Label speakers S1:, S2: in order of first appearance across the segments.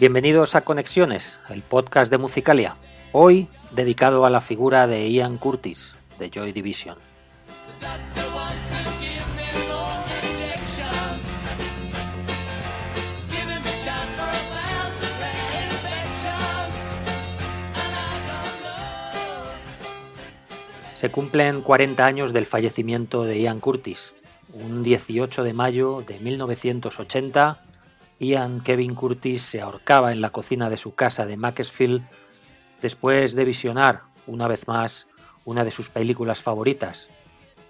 S1: Bienvenidos a Conexiones, el podcast de Musicalia, hoy dedicado a la figura de Ian Curtis, de Joy Division. Se cumplen 40 años del fallecimiento de Ian Curtis. Un 18 de mayo de 1980, Ian Kevin Curtis se ahorcaba en la cocina de su casa de Macclesfield después de visionar, una vez más, una de sus películas favoritas,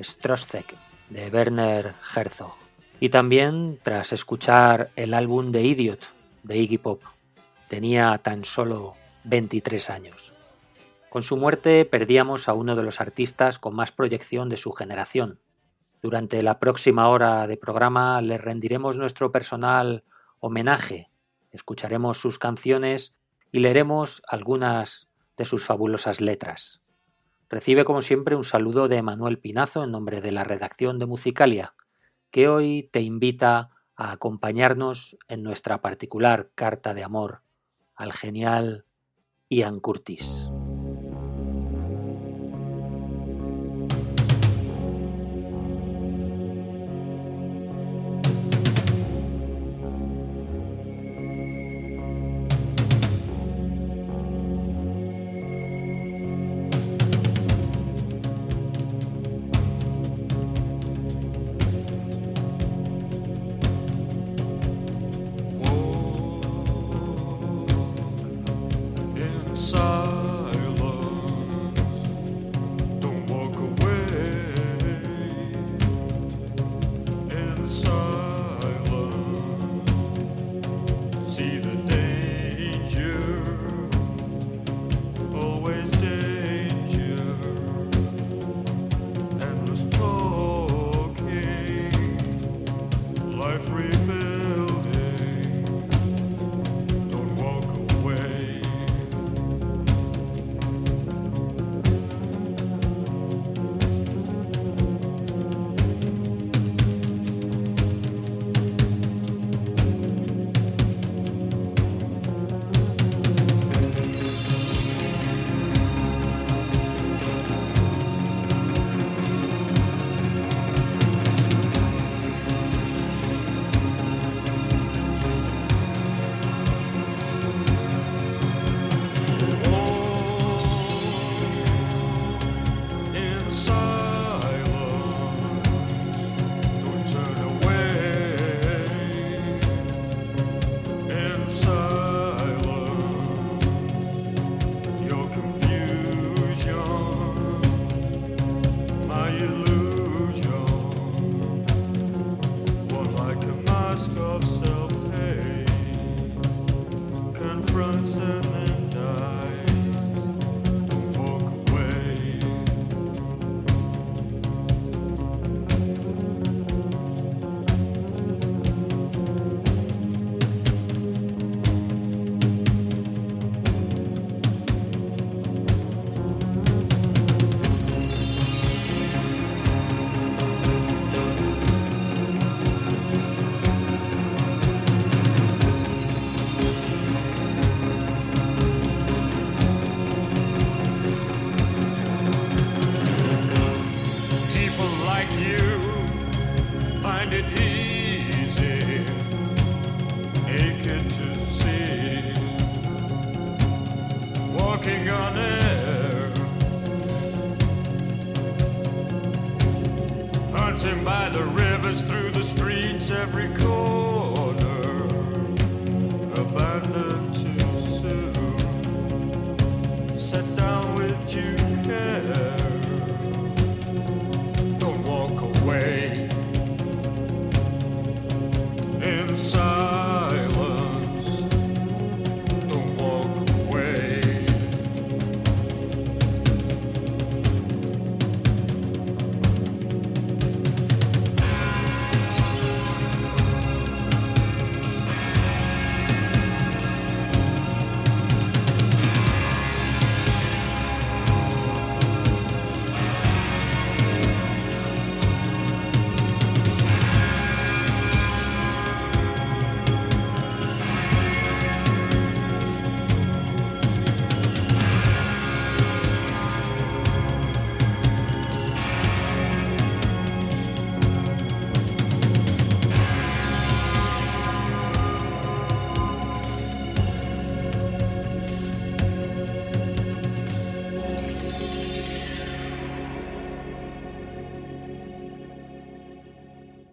S1: Stroszek, de Werner Herzog. Y también tras escuchar el álbum de Idiot, de Iggy Pop. Tenía tan solo 23 años. Con su muerte perdíamos a uno de los artistas con más proyección de su generación. Durante la próxima hora de programa le rendiremos nuestro personal homenaje, escucharemos sus canciones y leeremos algunas de sus fabulosas letras. Recibe como siempre un saludo de Manuel Pinazo en nombre de la redacción de Musicalia, que hoy te invita a acompañarnos en nuestra particular carta de amor al genial Ian Curtis.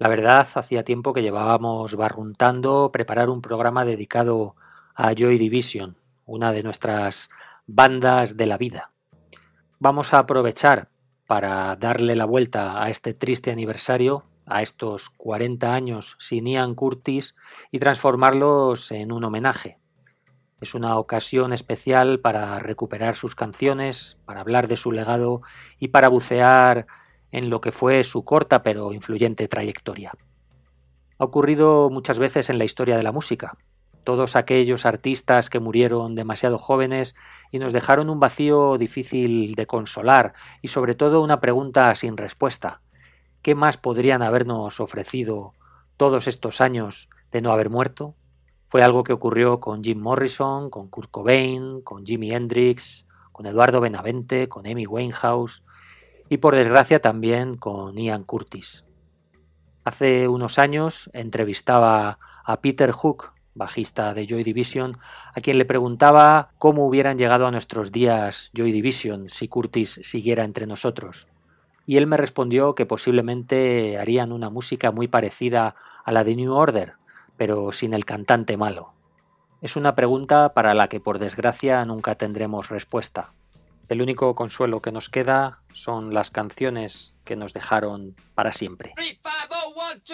S2: La verdad, hacía tiempo que llevábamos barruntando preparar un programa dedicado a Joy Division, una de nuestras bandas de la vida. Vamos a aprovechar para darle la vuelta a este triste aniversario, a estos 40 años sin Ian Curtis, y transformarlos en un homenaje. Es una ocasión especial para recuperar sus canciones, para hablar de su legado y para bucear en lo que fue su corta pero influyente trayectoria. Ha ocurrido muchas veces en la historia de la música. Todos aquellos artistas que murieron demasiado jóvenes y nos dejaron un vacío difícil de consolar y sobre todo una pregunta sin respuesta. ¿Qué más podrían habernos ofrecido todos estos años de no haber muerto? Fue algo que ocurrió con Jim Morrison, con Kurt Cobain, con Jimi Hendrix, con Eduardo Benavente, con Amy Winehouse y por desgracia también con Ian Curtis. Hace unos años entrevistaba a Peter Hook, bajista de Joy Division, a quien le preguntaba cómo hubieran llegado a nuestros días Joy Division si Curtis siguiera entre nosotros. Y él me respondió que posiblemente harían una música muy parecida a la de New Order, pero sin el cantante malo. Es una pregunta para la que por desgracia nunca tendremos respuesta. El único consuelo que nos queda son las canciones que nos dejaron para siempre. pick all the faults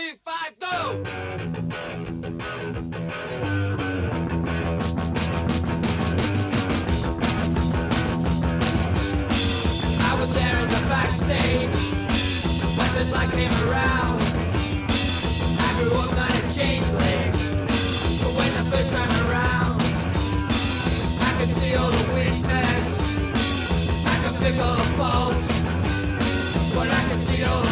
S2: But I can about what I can see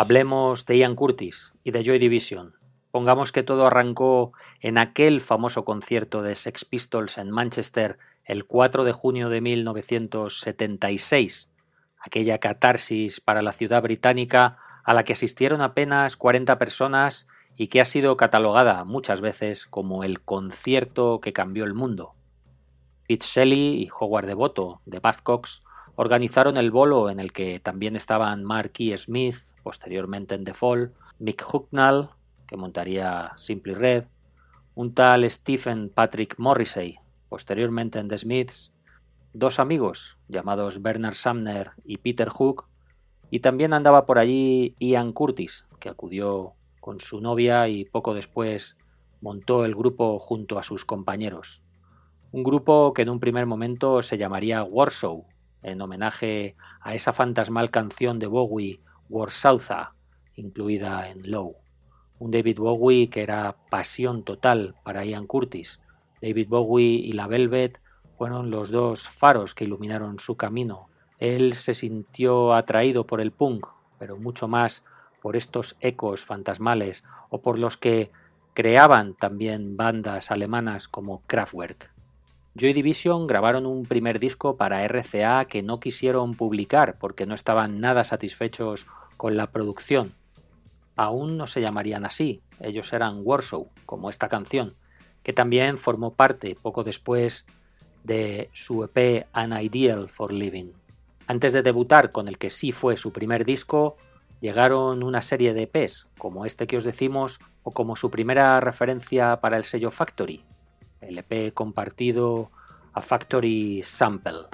S2: Hablemos de Ian Curtis y de Joy Division. Pongamos que todo arrancó en aquel famoso concierto de Sex Pistols en Manchester el 4 de junio de 1976, aquella catarsis para la ciudad británica a la que asistieron apenas 40 personas y que ha sido catalogada muchas veces como el concierto que cambió el mundo. Pete Shelley y Howard Devoto de Buzzcocks organizaron el bolo en el que también estaban Mark E. Smith, posteriormente en The Fall, Mick Hucknall, que montaría Simply Red, un tal Stephen Patrick Morrissey, posteriormente en The Smiths, dos amigos llamados Bernard Sumner y Peter Hook, y también andaba por allí Ian Curtis, que acudió con su novia y poco después montó el grupo junto a sus compañeros. Un grupo que en un primer momento se llamaría Warsaw, en homenaje a esa fantasmal canción de Bowie, Warsawza, incluida en Low. Un David Bowie que era pasión total para Ian Curtis. David Bowie y la Velvet fueron los dos faros que iluminaron su camino. Él se sintió atraído por el punk, pero mucho más por estos ecos fantasmales o por los que creaban también bandas alemanas como Kraftwerk. Joy Division grabaron un primer disco para RCA que no quisieron publicar porque no estaban nada satisfechos con la producción. Aún no se llamarían así, ellos eran Warsaw, como esta canción, que también formó parte poco después de su EP An Ideal for Living. Antes de debutar con el que sí fue su primer disco, llegaron una serie de EPs, como este que os decimos, o como su primera referencia para el sello Factory, el EP compartido a Factory Sample.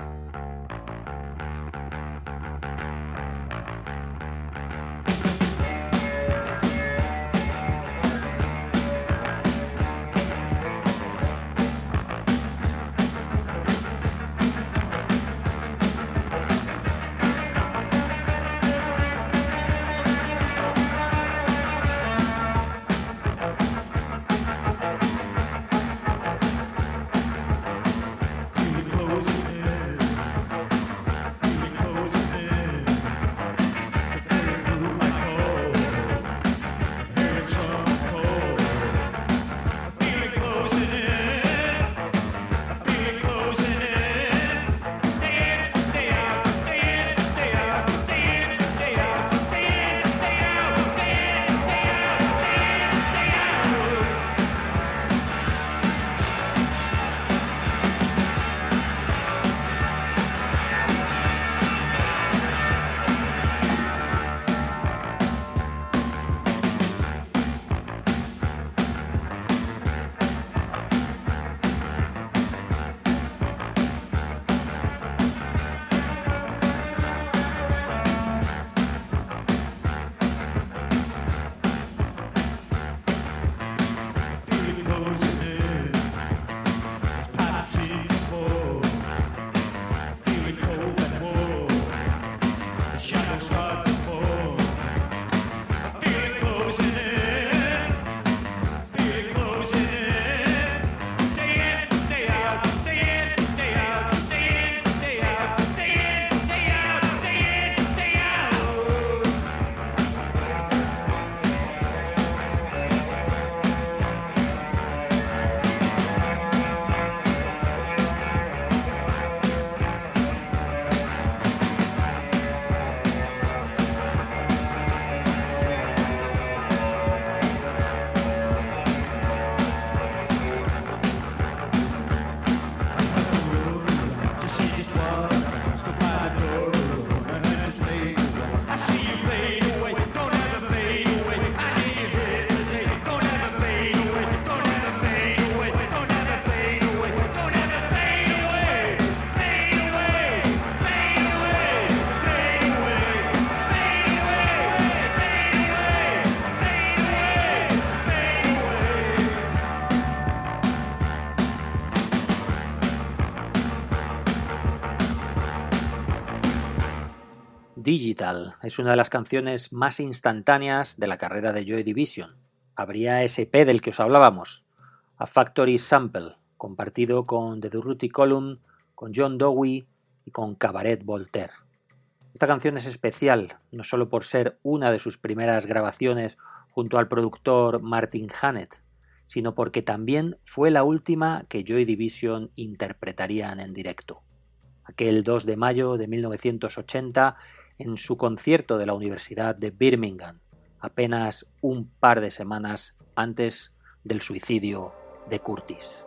S2: Es una de las canciones más instantáneas de la carrera de Joy Division. Habría ese P del que os hablábamos, A Factory Sample, compartido con The Durruti Column, con John Dowie y con Cabaret Voltaire. Esta canción es especial, no solo por ser una de sus primeras grabaciones junto al productor Martin Hannett, sino porque también fue la última que Joy Division interpretarían en directo. Aquel 2 de mayo de 1980 en su concierto de la Universidad de Birmingham, apenas un par de semanas antes del suicidio de Curtis.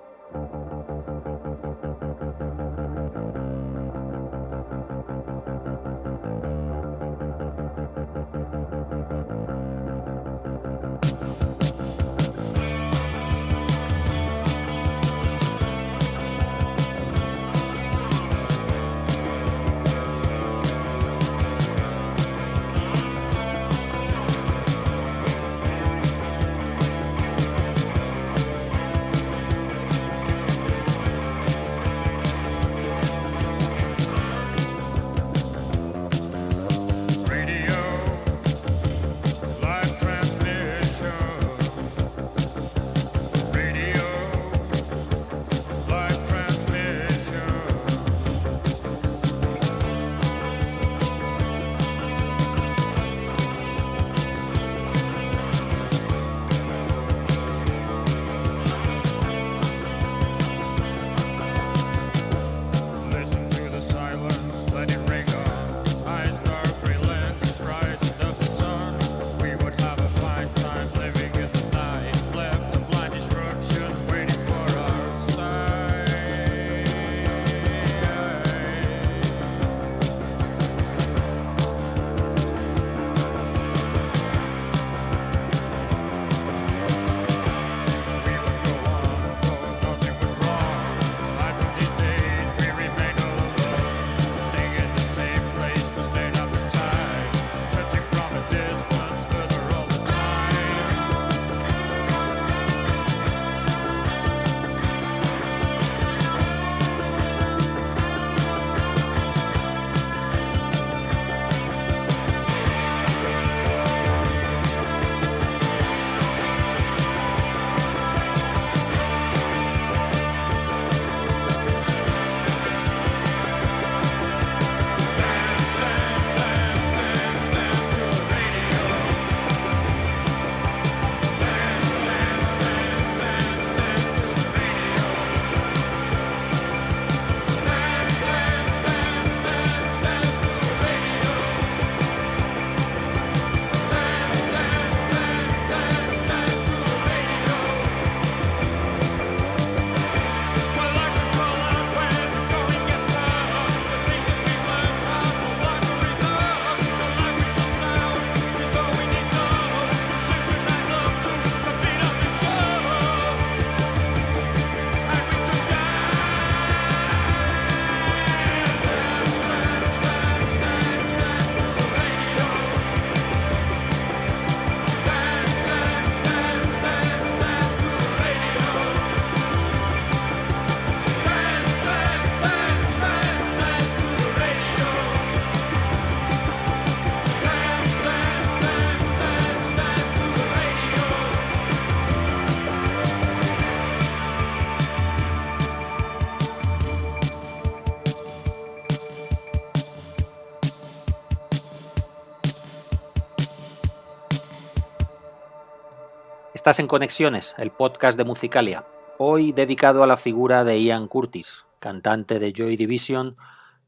S2: Estás en Conexiones, el podcast de Musicalia, hoy dedicado a la figura de Ian Curtis, cantante de Joy Division,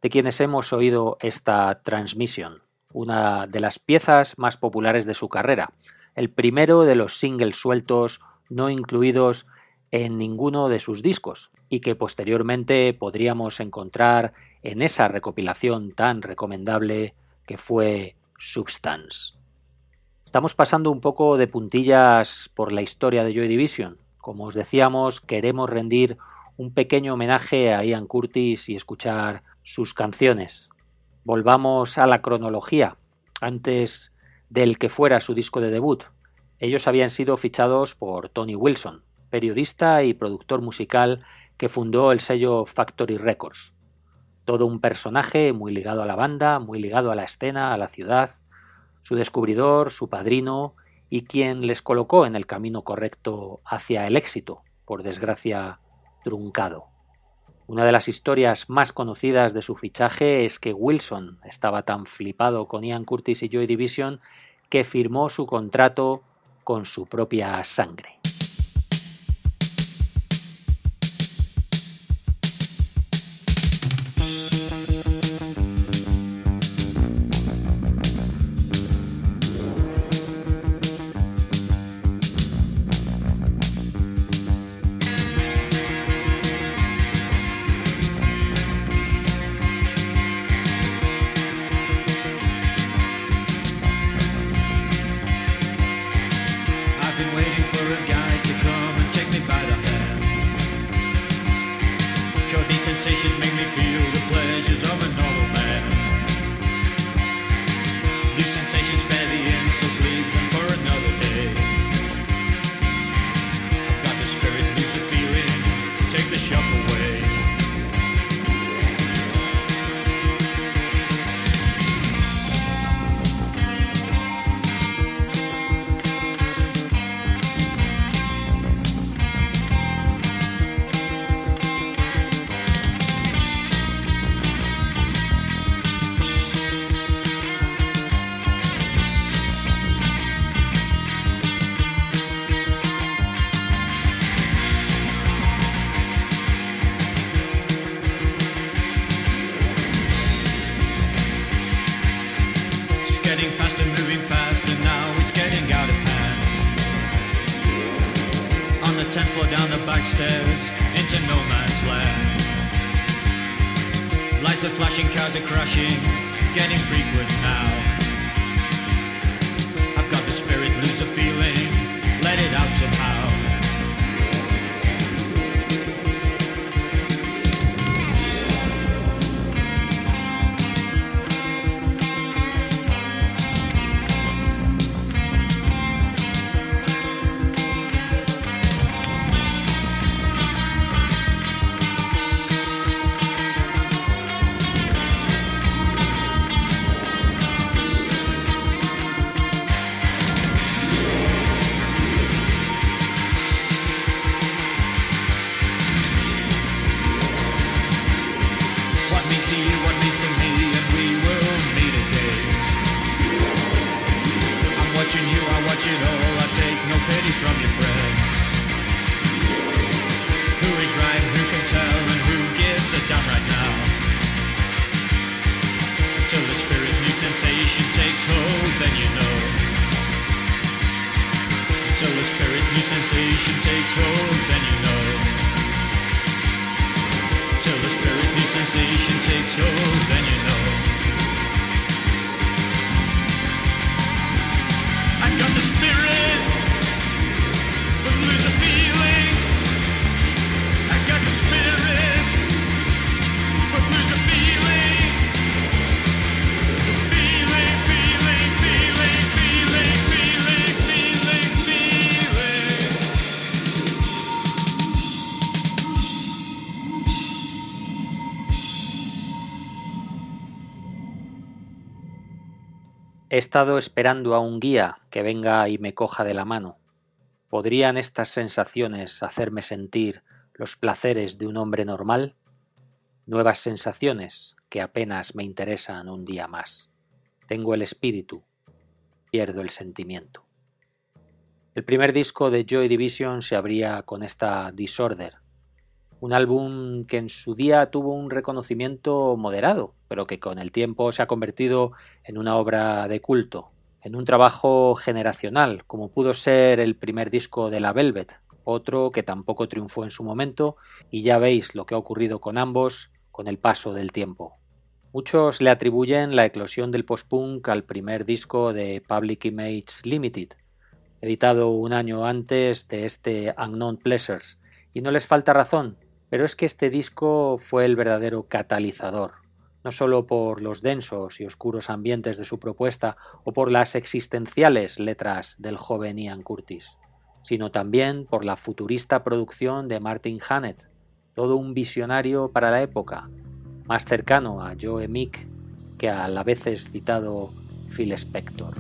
S2: de quienes hemos oído esta transmisión, una de las piezas más populares de su carrera, el primero de los singles sueltos no incluidos en ninguno de sus discos y que posteriormente podríamos encontrar en esa recopilación tan recomendable que fue Substance. Estamos pasando un poco de puntillas por la historia de Joy Division. Como os decíamos, queremos rendir un pequeño homenaje a Ian Curtis y escuchar sus canciones. Volvamos a la cronología. Antes del que fuera su disco de debut, ellos habían sido fichados por Tony Wilson, periodista y productor musical que fundó el sello Factory Records. Todo un personaje muy ligado a la banda, muy ligado a la escena, a la ciudad, su descubridor, su padrino y quien les colocó en el camino correcto hacia el éxito, por desgracia truncado. Una de las historias más conocidas de su fichaje es que Wilson estaba tan flipado con Ian Curtis y Joy Division que firmó su contrato con su propia sangre. Estado esperando a un guía que venga y me coja de la mano. ¿Podrían estas sensaciones hacerme sentir los placeres de un hombre normal? Nuevas sensaciones que apenas me interesan un día más. Tengo el espíritu, pierdo el sentimiento. El primer disco de Joy Division se abría con esta Disorder, un álbum que en su día tuvo un reconocimiento moderado, pero que con el tiempo se ha convertido en una obra de culto, en un trabajo generacional, como pudo ser el primer disco de la Velvet, otro que tampoco triunfó en su momento, y ya veis lo que ha ocurrido con ambos con el paso del tiempo. Muchos le atribuyen la eclosión del post-punk al primer disco de Public Image Limited, editado un año antes de este Unknown Pleasures, y no les falta razón, pero es que este disco fue el verdadero catalizador, no solo por los densos y oscuros ambientes de su propuesta o por las existenciales letras del joven Ian Curtis, sino también por la futurista producción de Martin Hannett, todo un visionario para la época, más cercano a Joe Meek que al a veces citado Phil Spector.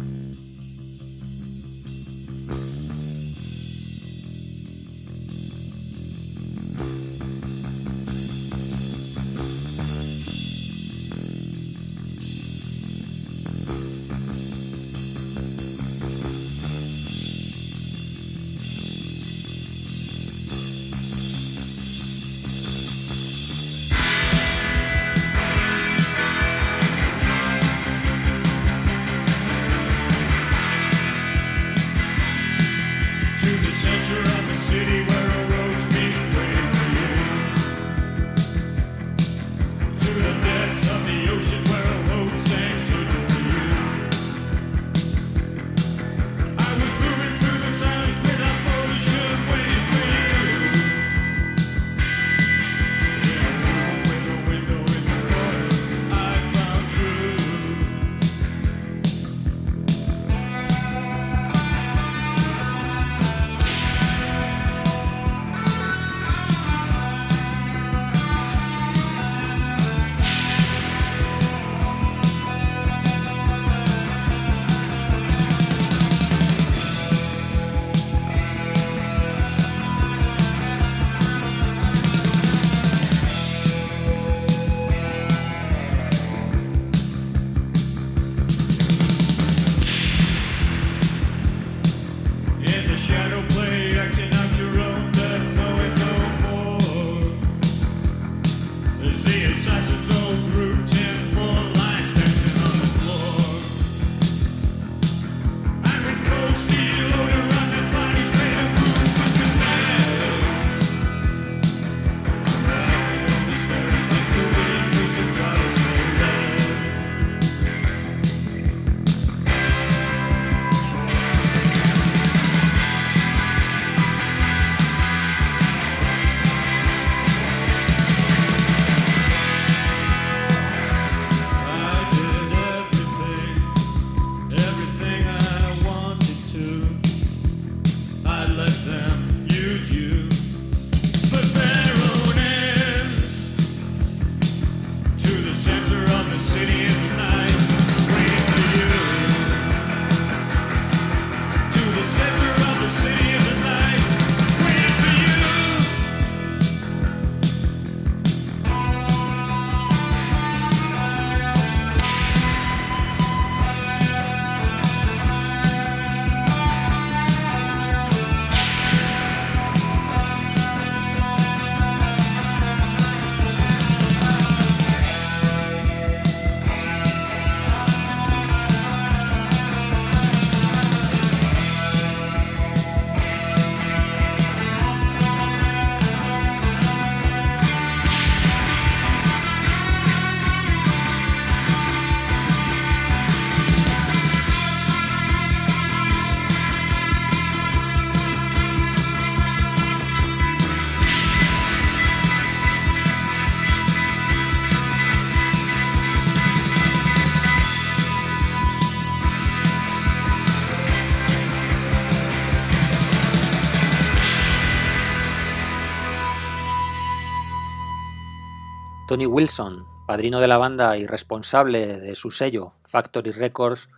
S2: Tony Wilson, padrino de la banda y responsable de su sello Factory Records,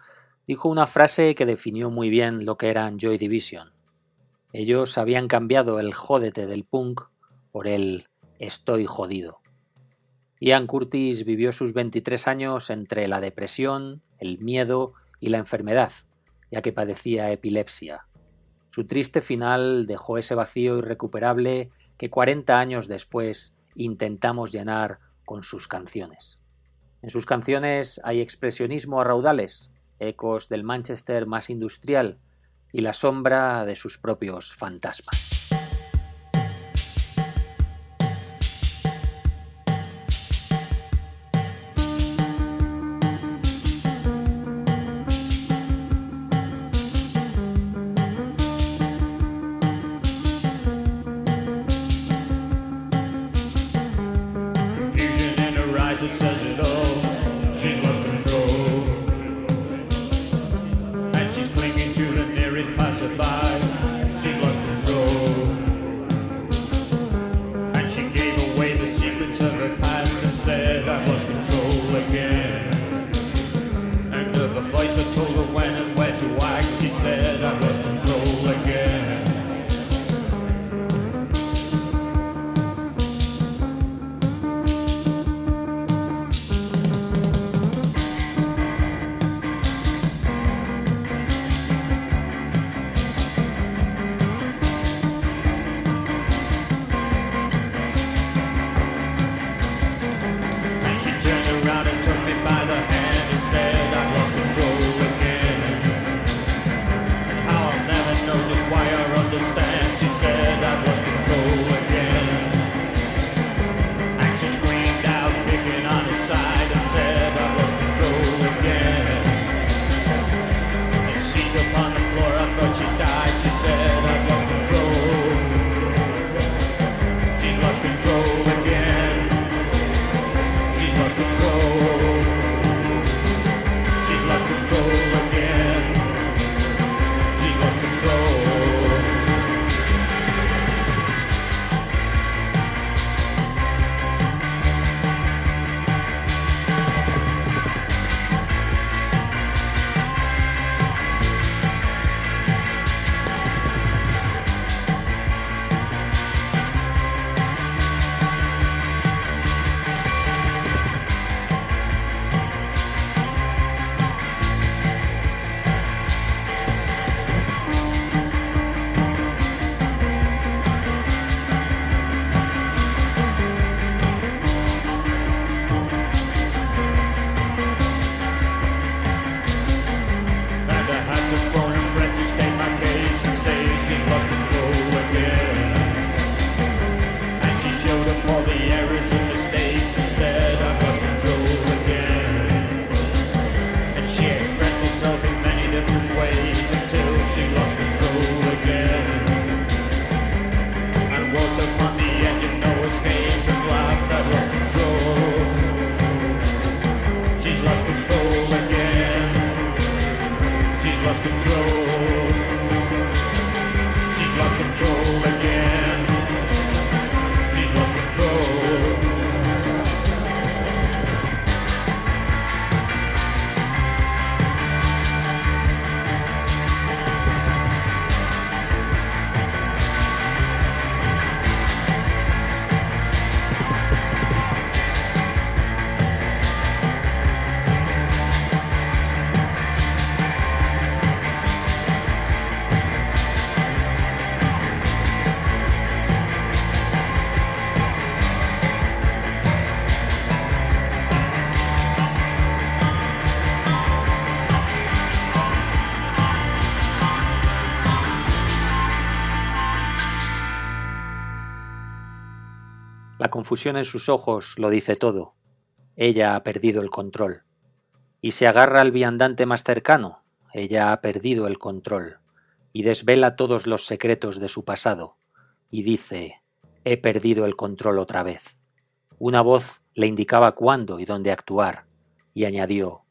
S2: dijo una frase que definió muy bien lo que eran Joy Division. Ellos habían cambiado el jódete del punk por el estoy jodido. Ian Curtis vivió sus 23 años entre la depresión, el miedo y la enfermedad, ya que padecía epilepsia.
S3: Su triste final dejó ese vacío irrecuperable que cuarenta años después intentamos llenar con sus canciones. En sus canciones hay expresionismo a raudales, ecos del Manchester más industrial y la sombra de sus propios fantasmas. Confusión en sus ojos lo dice todo. Ella ha perdido el control. Y se agarra al viandante más cercano. Ella ha perdido el control. Y desvela todos los secretos de su pasado. Y dice, he perdido el control otra vez. Una voz le indicaba cuándo y dónde actuar. Y añadió,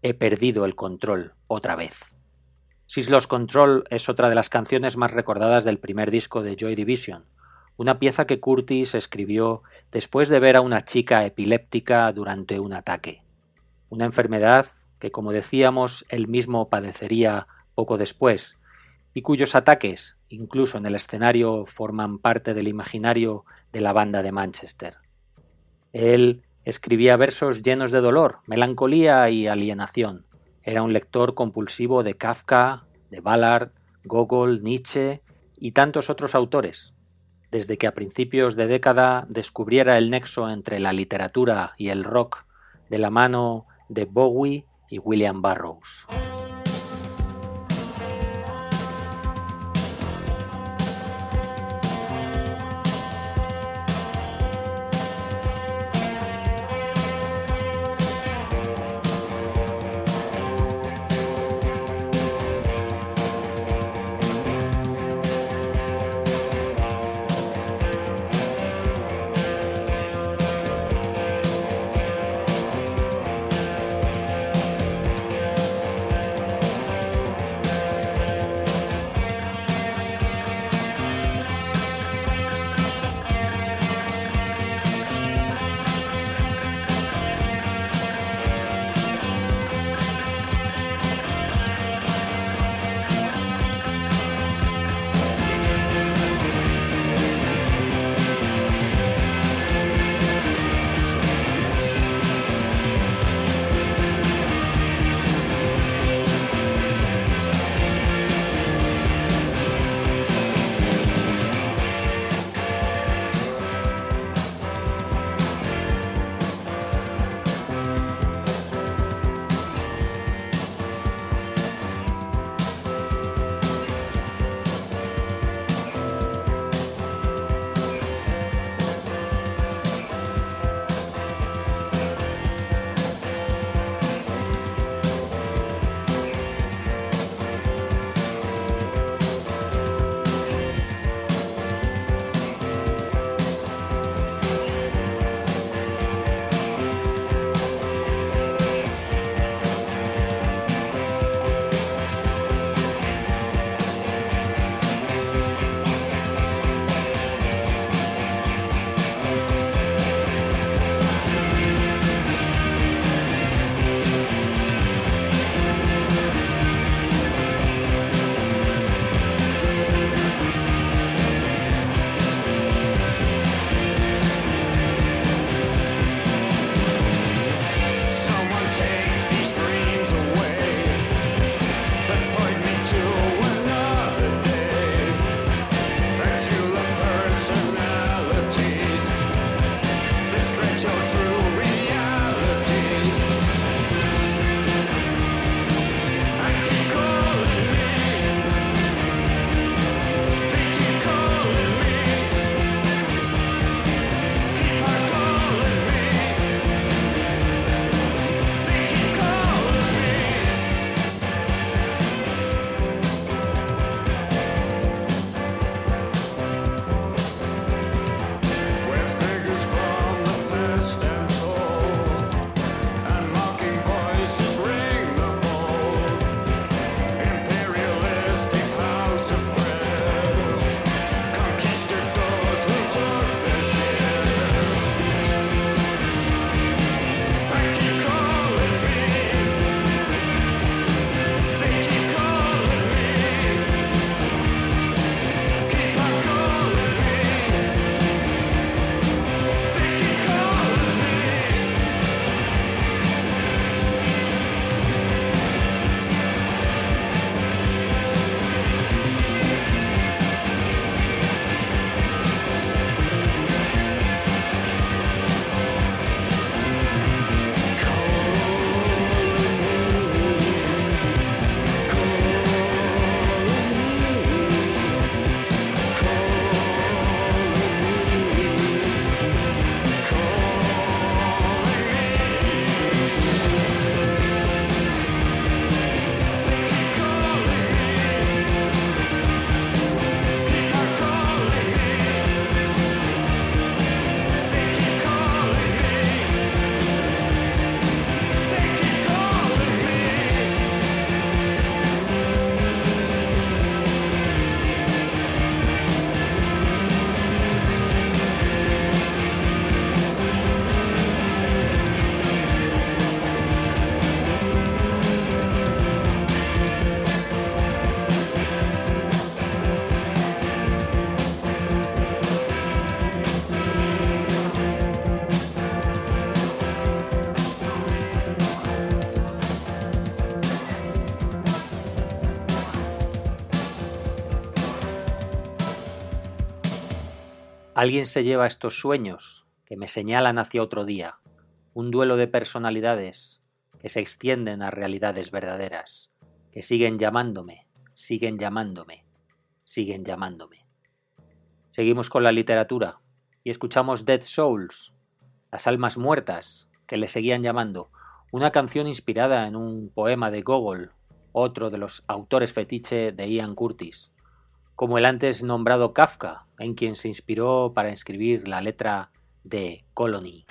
S3: he perdido el control otra vez. Sislos Control es otra de las canciones más recordadas del primer disco de Joy Division, una pieza que Curtis escribió después de ver a una chica epiléptica durante un ataque. Una enfermedad que, como decíamos, él mismo padecería poco después, y cuyos ataques, incluso en el escenario, forman parte del imaginario de la banda de Manchester. Él escribía versos llenos de dolor, melancolía y alienación. Era un lector compulsivo de Kafka, de Ballard,
S2: Gogol, Nietzsche y tantos otros autores, desde que a principios de década descubriera el nexo entre la literatura y el rock de la mano de Bowie y William Burroughs.
S1: Alguien se lleva estos sueños que me señalan hacia otro día, un duelo de personalidades que se extienden a realidades verdaderas, que siguen llamándome, siguen llamándome, siguen llamándome. Seguimos con la literatura y escuchamos Dead Souls, las almas muertas que le seguían llamando, una canción inspirada en un poema de Gogol, otro de los autores fetiche de Ian Curtis, como el antes nombrado Kafka, en quien se inspiró para escribir la letra de Colony.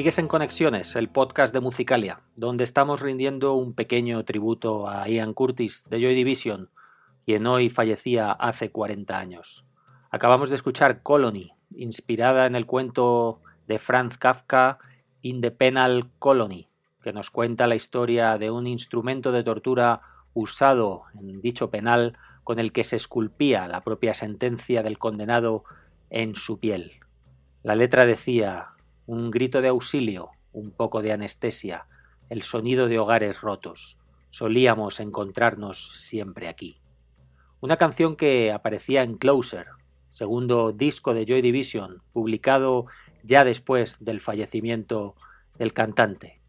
S1: Sigues en Conexiones, el podcast de Musicalia, donde estamos rindiendo un pequeño tributo a Ian Curtis de Joy Division, quien hoy fallecía hace 40 años. Acabamos de escuchar Colony, inspirada en el cuento de Franz Kafka In the Penal Colony, que nos cuenta la historia de un instrumento de tortura usado en dicho penal con el que se esculpía la propia sentencia del condenado en su piel. La letra decía un grito de auxilio, un poco de anestesia, el sonido de hogares rotos. Solíamos encontrarnos siempre aquí.
S2: Una canción que aparecía en Closer, segundo disco de Joy Division, publicado ya después del fallecimiento del cantante.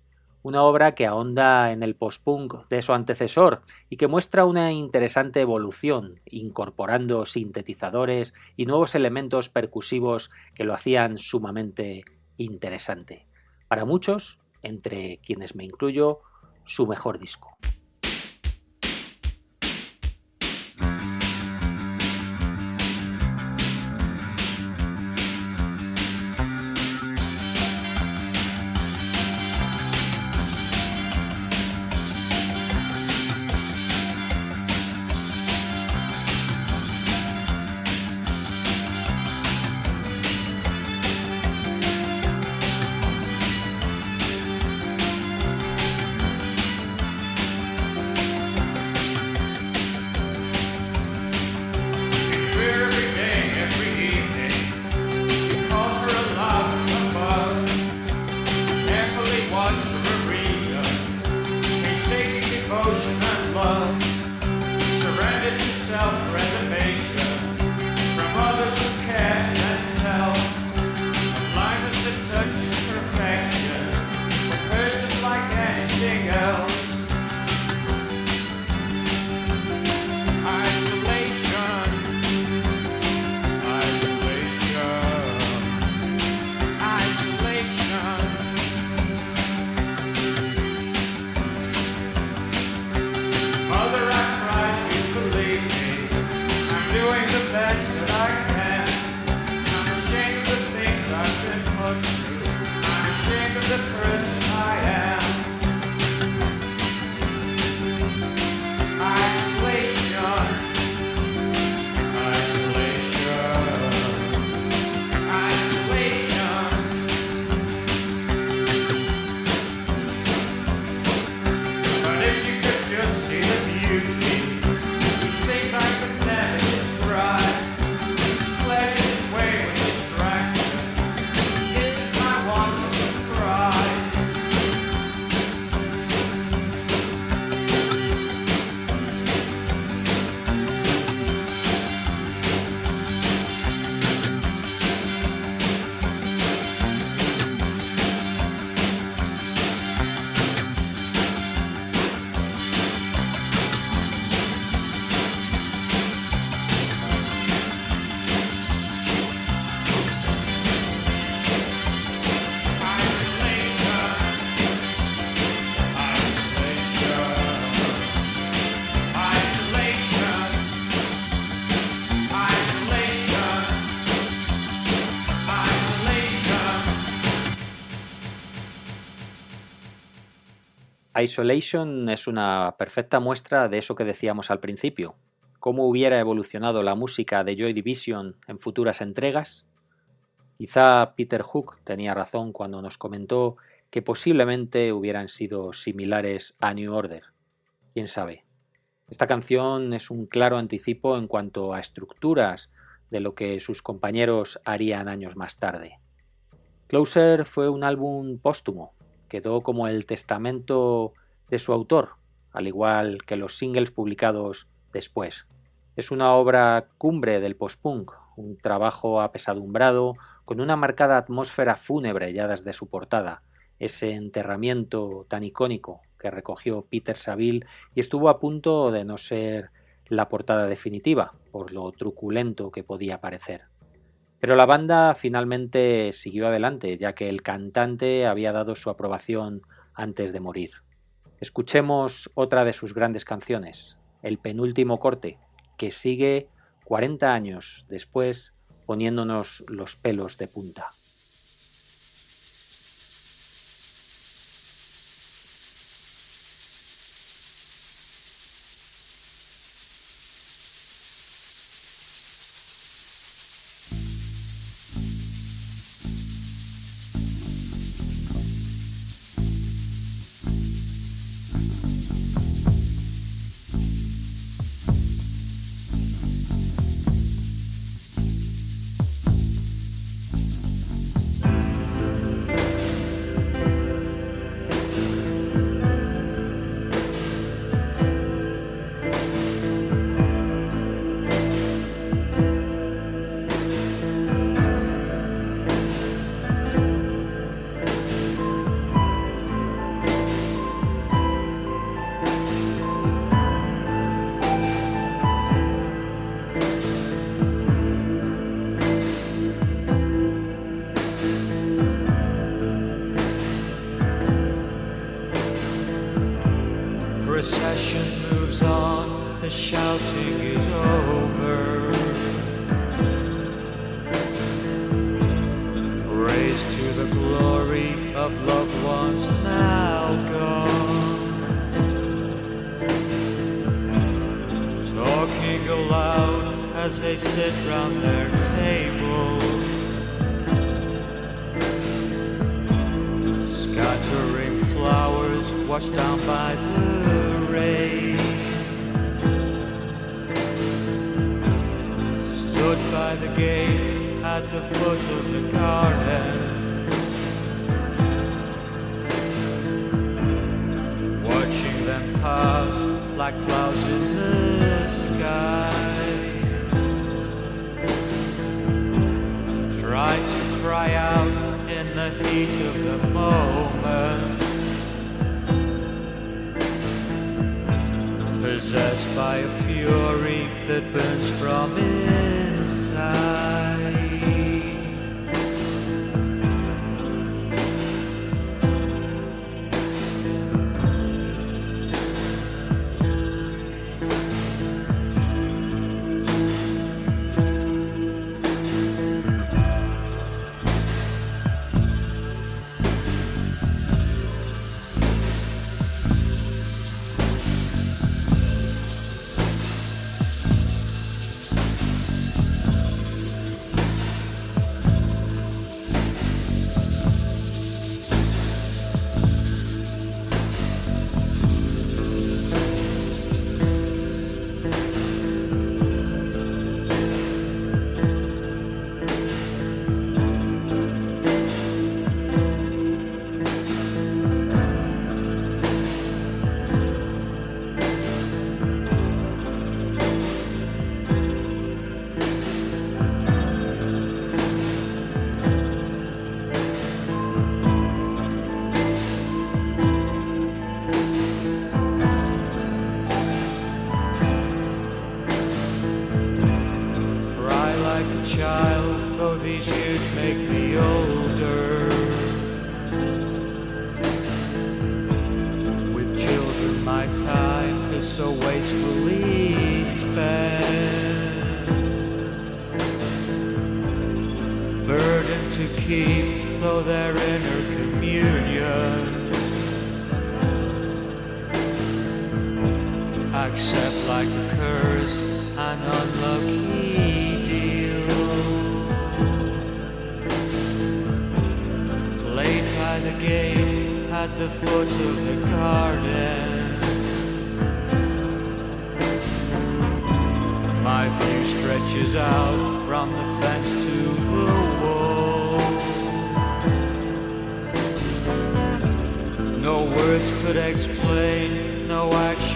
S2: Una obra que ahonda en el post-punk de su antecesor y que muestra una interesante evolución, incorporando sintetizadores y nuevos elementos percusivos que lo hacían sumamente interesante. Para muchos, entre quienes me incluyo, su mejor disco. Isolation es una perfecta muestra de eso que decíamos al principio, cómo hubiera evolucionado la música de Joy Division en futuras entregas. Quizá Peter Hook tenía razón cuando nos comentó que posiblemente hubieran sido similares a New Order. Quién sabe. Esta canción es un claro anticipo en cuanto a estructuras de lo que sus compañeros harían años más tarde. Closer fue un álbum póstumo, quedó como el testamento de su autor, al igual que los singles publicados después. Es una obra cumbre del post-punk, un trabajo apesadumbrado con una marcada atmósfera fúnebre ya desde su portada, ese enterramiento tan icónico que recogió Peter Saville y estuvo a punto de no ser la portada definitiva, por lo truculento que podía parecer. Pero la banda finalmente siguió adelante, ya que el cantante había dado su aprobación antes de morir. Escuchemos otra de sus grandes canciones, el penúltimo corte, que sigue 40 años después poniéndonos los pelos de punta.
S1: Talking aloud as they sit round their table. Scattering flowers washed down by the rain. Stood by the gate at the foot of the garden. Watching them pass like clouds in the cry out in the heat of the moment. Possessed by a fury that burns from inside. These years make me older. With children, my time is so wastefully spent. Burden to keep, though they're inner communion. accept like the foot of the garden. My view stretches out from the fence to the wall. No words could explain, no actions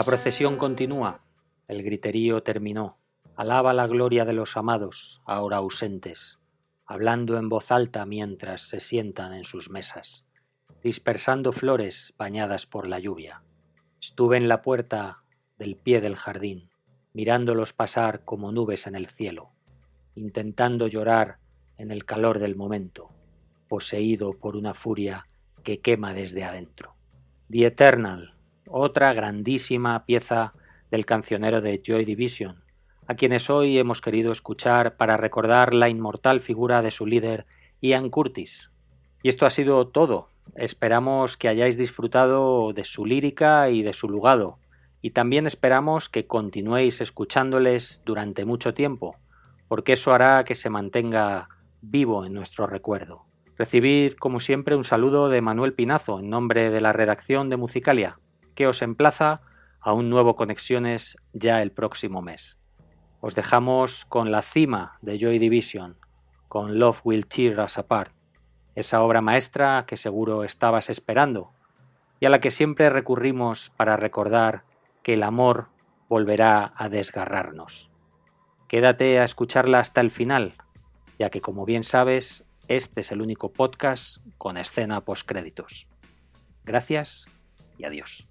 S2: La procesión continúa, el griterío terminó. Alaba la gloria de los amados, ahora ausentes. hablando en voz alta mientras se sientan en sus mesas, dispersando flores bañadas por la lluvia. Estuve en la puerta del pie del jardín, mirándolos pasar como nubes en el cielo, intentando llorar en el calor del momento, poseído por una furia que quema desde adentro. The Eternal, otra grandísima pieza del cancionero de Joy Division, a quienes hoy hemos querido escuchar para recordar la inmortal figura de su líder Ian Curtis. Y esto ha sido todo. Esperamos que hayáis disfrutado de su lírica y de su lugado, y también esperamos que continuéis escuchándoles durante mucho tiempo, porque eso hará que se mantenga vivo en nuestro recuerdo. Recibid, como siempre, un saludo de Manuel Pinazo en nombre de la redacción de Musicalia, que os emplaza a un nuevo Conexiones ya el próximo mes. Os dejamos con la cima de Joy Division, con Love Will Tear Us Apart, esa obra maestra que seguro estabas esperando y a la que siempre recurrimos para recordar que el amor volverá a desgarrarnos. Quédate a escucharla hasta el final, ya que como bien sabes, este es el único podcast con escena postcréditos. Gracias y adiós.